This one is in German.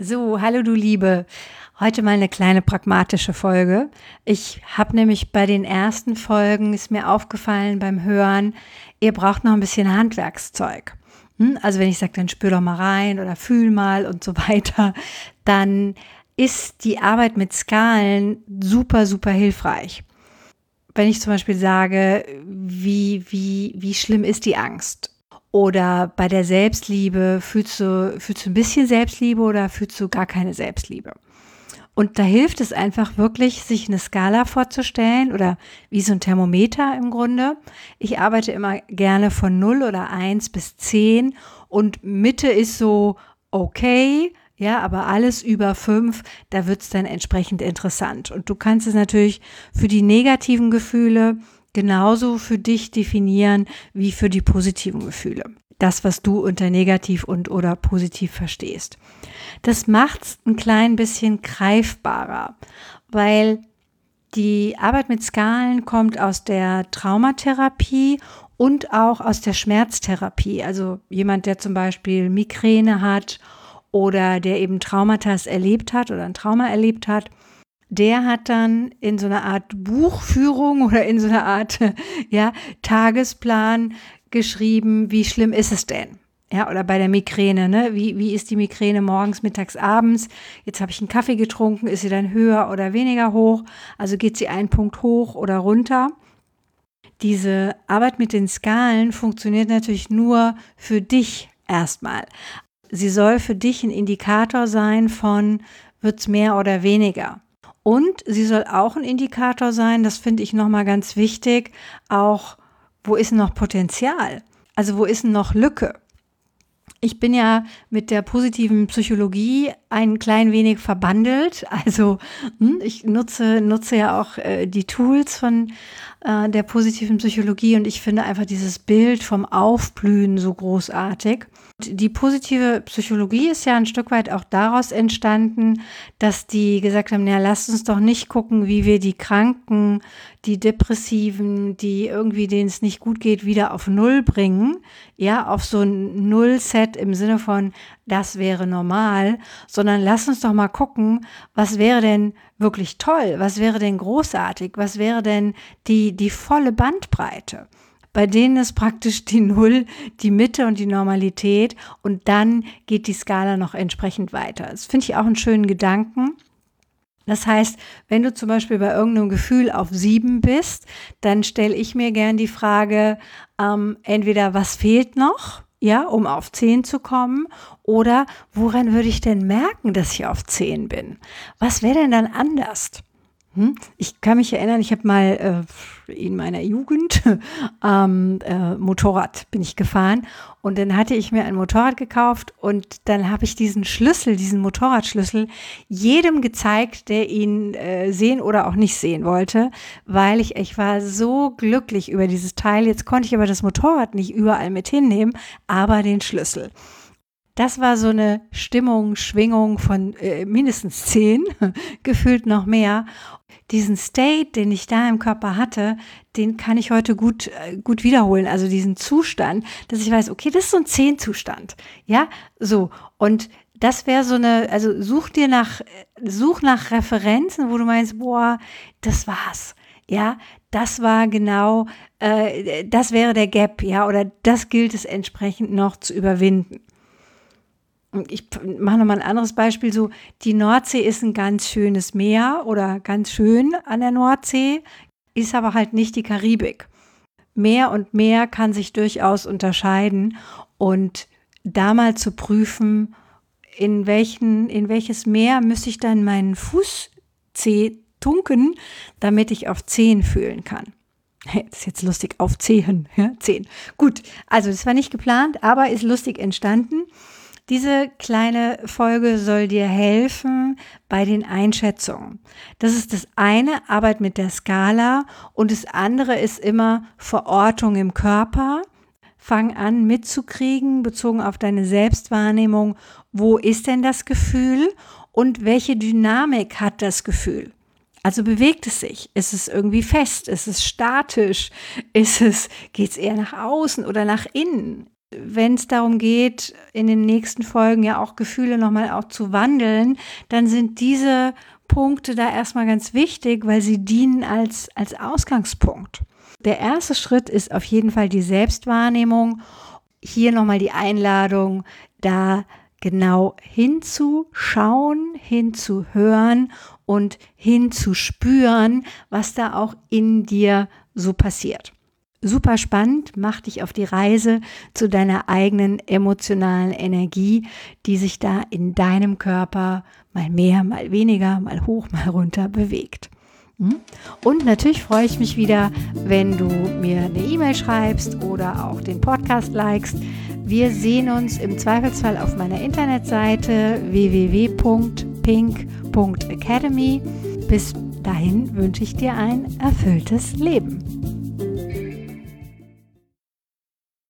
So, hallo du Liebe. Heute mal eine kleine pragmatische Folge. Ich habe nämlich bei den ersten Folgen, ist mir aufgefallen beim Hören, ihr braucht noch ein bisschen Handwerkszeug. Hm? Also wenn ich sage, dann spür doch mal rein oder fühl mal und so weiter, dann ist die Arbeit mit Skalen super, super hilfreich. Wenn ich zum Beispiel sage, wie, wie, wie schlimm ist die Angst? Oder bei der Selbstliebe fühlst du, fühlst du ein bisschen Selbstliebe oder fühlst du gar keine Selbstliebe? Und da hilft es einfach wirklich, sich eine Skala vorzustellen oder wie so ein Thermometer im Grunde. Ich arbeite immer gerne von 0 oder 1 bis 10 und Mitte ist so okay, ja, aber alles über 5, da wird es dann entsprechend interessant. Und du kannst es natürlich für die negativen Gefühle genauso für dich definieren wie für die positiven Gefühle. Das, was du unter negativ und oder positiv verstehst. Das macht es ein klein bisschen greifbarer, weil die Arbeit mit Skalen kommt aus der Traumatherapie und auch aus der Schmerztherapie. Also jemand, der zum Beispiel Migräne hat oder der eben Traumata erlebt hat oder ein Trauma erlebt hat, der hat dann in so einer Art Buchführung oder in so einer Art ja, Tagesplan geschrieben, wie schlimm ist es denn? Ja, oder bei der Migräne, ne? Wie, wie ist die Migräne morgens, mittags, abends? Jetzt habe ich einen Kaffee getrunken, ist sie dann höher oder weniger hoch? Also geht sie einen Punkt hoch oder runter? Diese Arbeit mit den Skalen funktioniert natürlich nur für dich erstmal. Sie soll für dich ein Indikator sein von, wird's mehr oder weniger? Und sie soll auch ein Indikator sein, das finde ich nochmal ganz wichtig, auch wo ist noch Potenzial? Also wo ist noch Lücke? Ich bin ja mit der positiven Psychologie ein klein wenig verbandelt. Also hm, ich nutze, nutze ja auch äh, die Tools von äh, der positiven Psychologie und ich finde einfach dieses Bild vom Aufblühen so großartig. Die positive Psychologie ist ja ein Stück weit auch daraus entstanden, dass die gesagt haben, ja, lasst uns doch nicht gucken, wie wir die Kranken, die Depressiven, die irgendwie denen es nicht gut geht, wieder auf Null bringen. Ja, auf so ein Null-Set im Sinne von, das wäre normal, sondern lass uns doch mal gucken, was wäre denn wirklich toll, was wäre denn großartig, was wäre denn die, die volle Bandbreite bei denen ist praktisch die Null die Mitte und die Normalität und dann geht die Skala noch entsprechend weiter. Das finde ich auch einen schönen Gedanken. Das heißt, wenn du zum Beispiel bei irgendeinem Gefühl auf sieben bist, dann stelle ich mir gern die Frage, ähm, entweder was fehlt noch, ja, um auf zehn zu kommen, oder woran würde ich denn merken, dass ich auf zehn bin? Was wäre denn dann anders? Hm? Ich kann mich erinnern, ich habe mal äh, in meiner Jugend ähm, äh, Motorrad bin ich gefahren und dann hatte ich mir ein Motorrad gekauft und dann habe ich diesen Schlüssel, diesen Motorradschlüssel jedem gezeigt, der ihn äh, sehen oder auch nicht sehen wollte, weil ich ich war so glücklich über dieses Teil. Jetzt konnte ich aber das Motorrad nicht überall mit hinnehmen, aber den Schlüssel. Das war so eine Stimmung, Schwingung von äh, mindestens zehn, gefühlt noch mehr diesen State, den ich da im Körper hatte, den kann ich heute gut, äh, gut wiederholen. Also diesen Zustand, dass ich weiß, okay, das ist so ein Zehnzustand. Ja, so. Und das wäre so eine, also such dir nach, such nach Referenzen, wo du meinst, boah, das war's. Ja, das war genau, äh, das wäre der Gap, ja, oder das gilt es entsprechend noch zu überwinden ich mache nochmal ein anderes Beispiel, so die Nordsee ist ein ganz schönes Meer oder ganz schön an der Nordsee, ist aber halt nicht die Karibik. Meer und Meer kann sich durchaus unterscheiden und da mal zu prüfen, in, welchen, in welches Meer müsste ich dann meinen Fußzeh tunken, damit ich auf Zehen fühlen kann. Das ist jetzt lustig, auf Zehen, ja, Zehen. Gut, also das war nicht geplant, aber ist lustig entstanden. Diese kleine Folge soll dir helfen bei den Einschätzungen. Das ist das eine, Arbeit mit der Skala und das andere ist immer Verortung im Körper. Fang an mitzukriegen, bezogen auf deine Selbstwahrnehmung, wo ist denn das Gefühl und welche Dynamik hat das Gefühl? Also bewegt es sich? Ist es irgendwie fest? Ist es statisch? Ist es, geht es eher nach außen oder nach innen? Wenn es darum geht, in den nächsten Folgen ja auch Gefühle nochmal auch zu wandeln, dann sind diese Punkte da erstmal ganz wichtig, weil sie dienen als, als Ausgangspunkt. Der erste Schritt ist auf jeden Fall die Selbstwahrnehmung. Hier nochmal die Einladung, da genau hinzuschauen, hinzuhören und hinzuspüren, was da auch in dir so passiert. Super spannend, mach dich auf die Reise zu deiner eigenen emotionalen Energie, die sich da in deinem Körper mal mehr, mal weniger, mal hoch, mal runter bewegt. Hm? Und natürlich freue ich mich wieder, wenn du mir eine E-Mail schreibst oder auch den Podcast likest. Wir sehen uns im Zweifelsfall auf meiner Internetseite www.pink.academy. Bis dahin wünsche ich dir ein erfülltes Leben.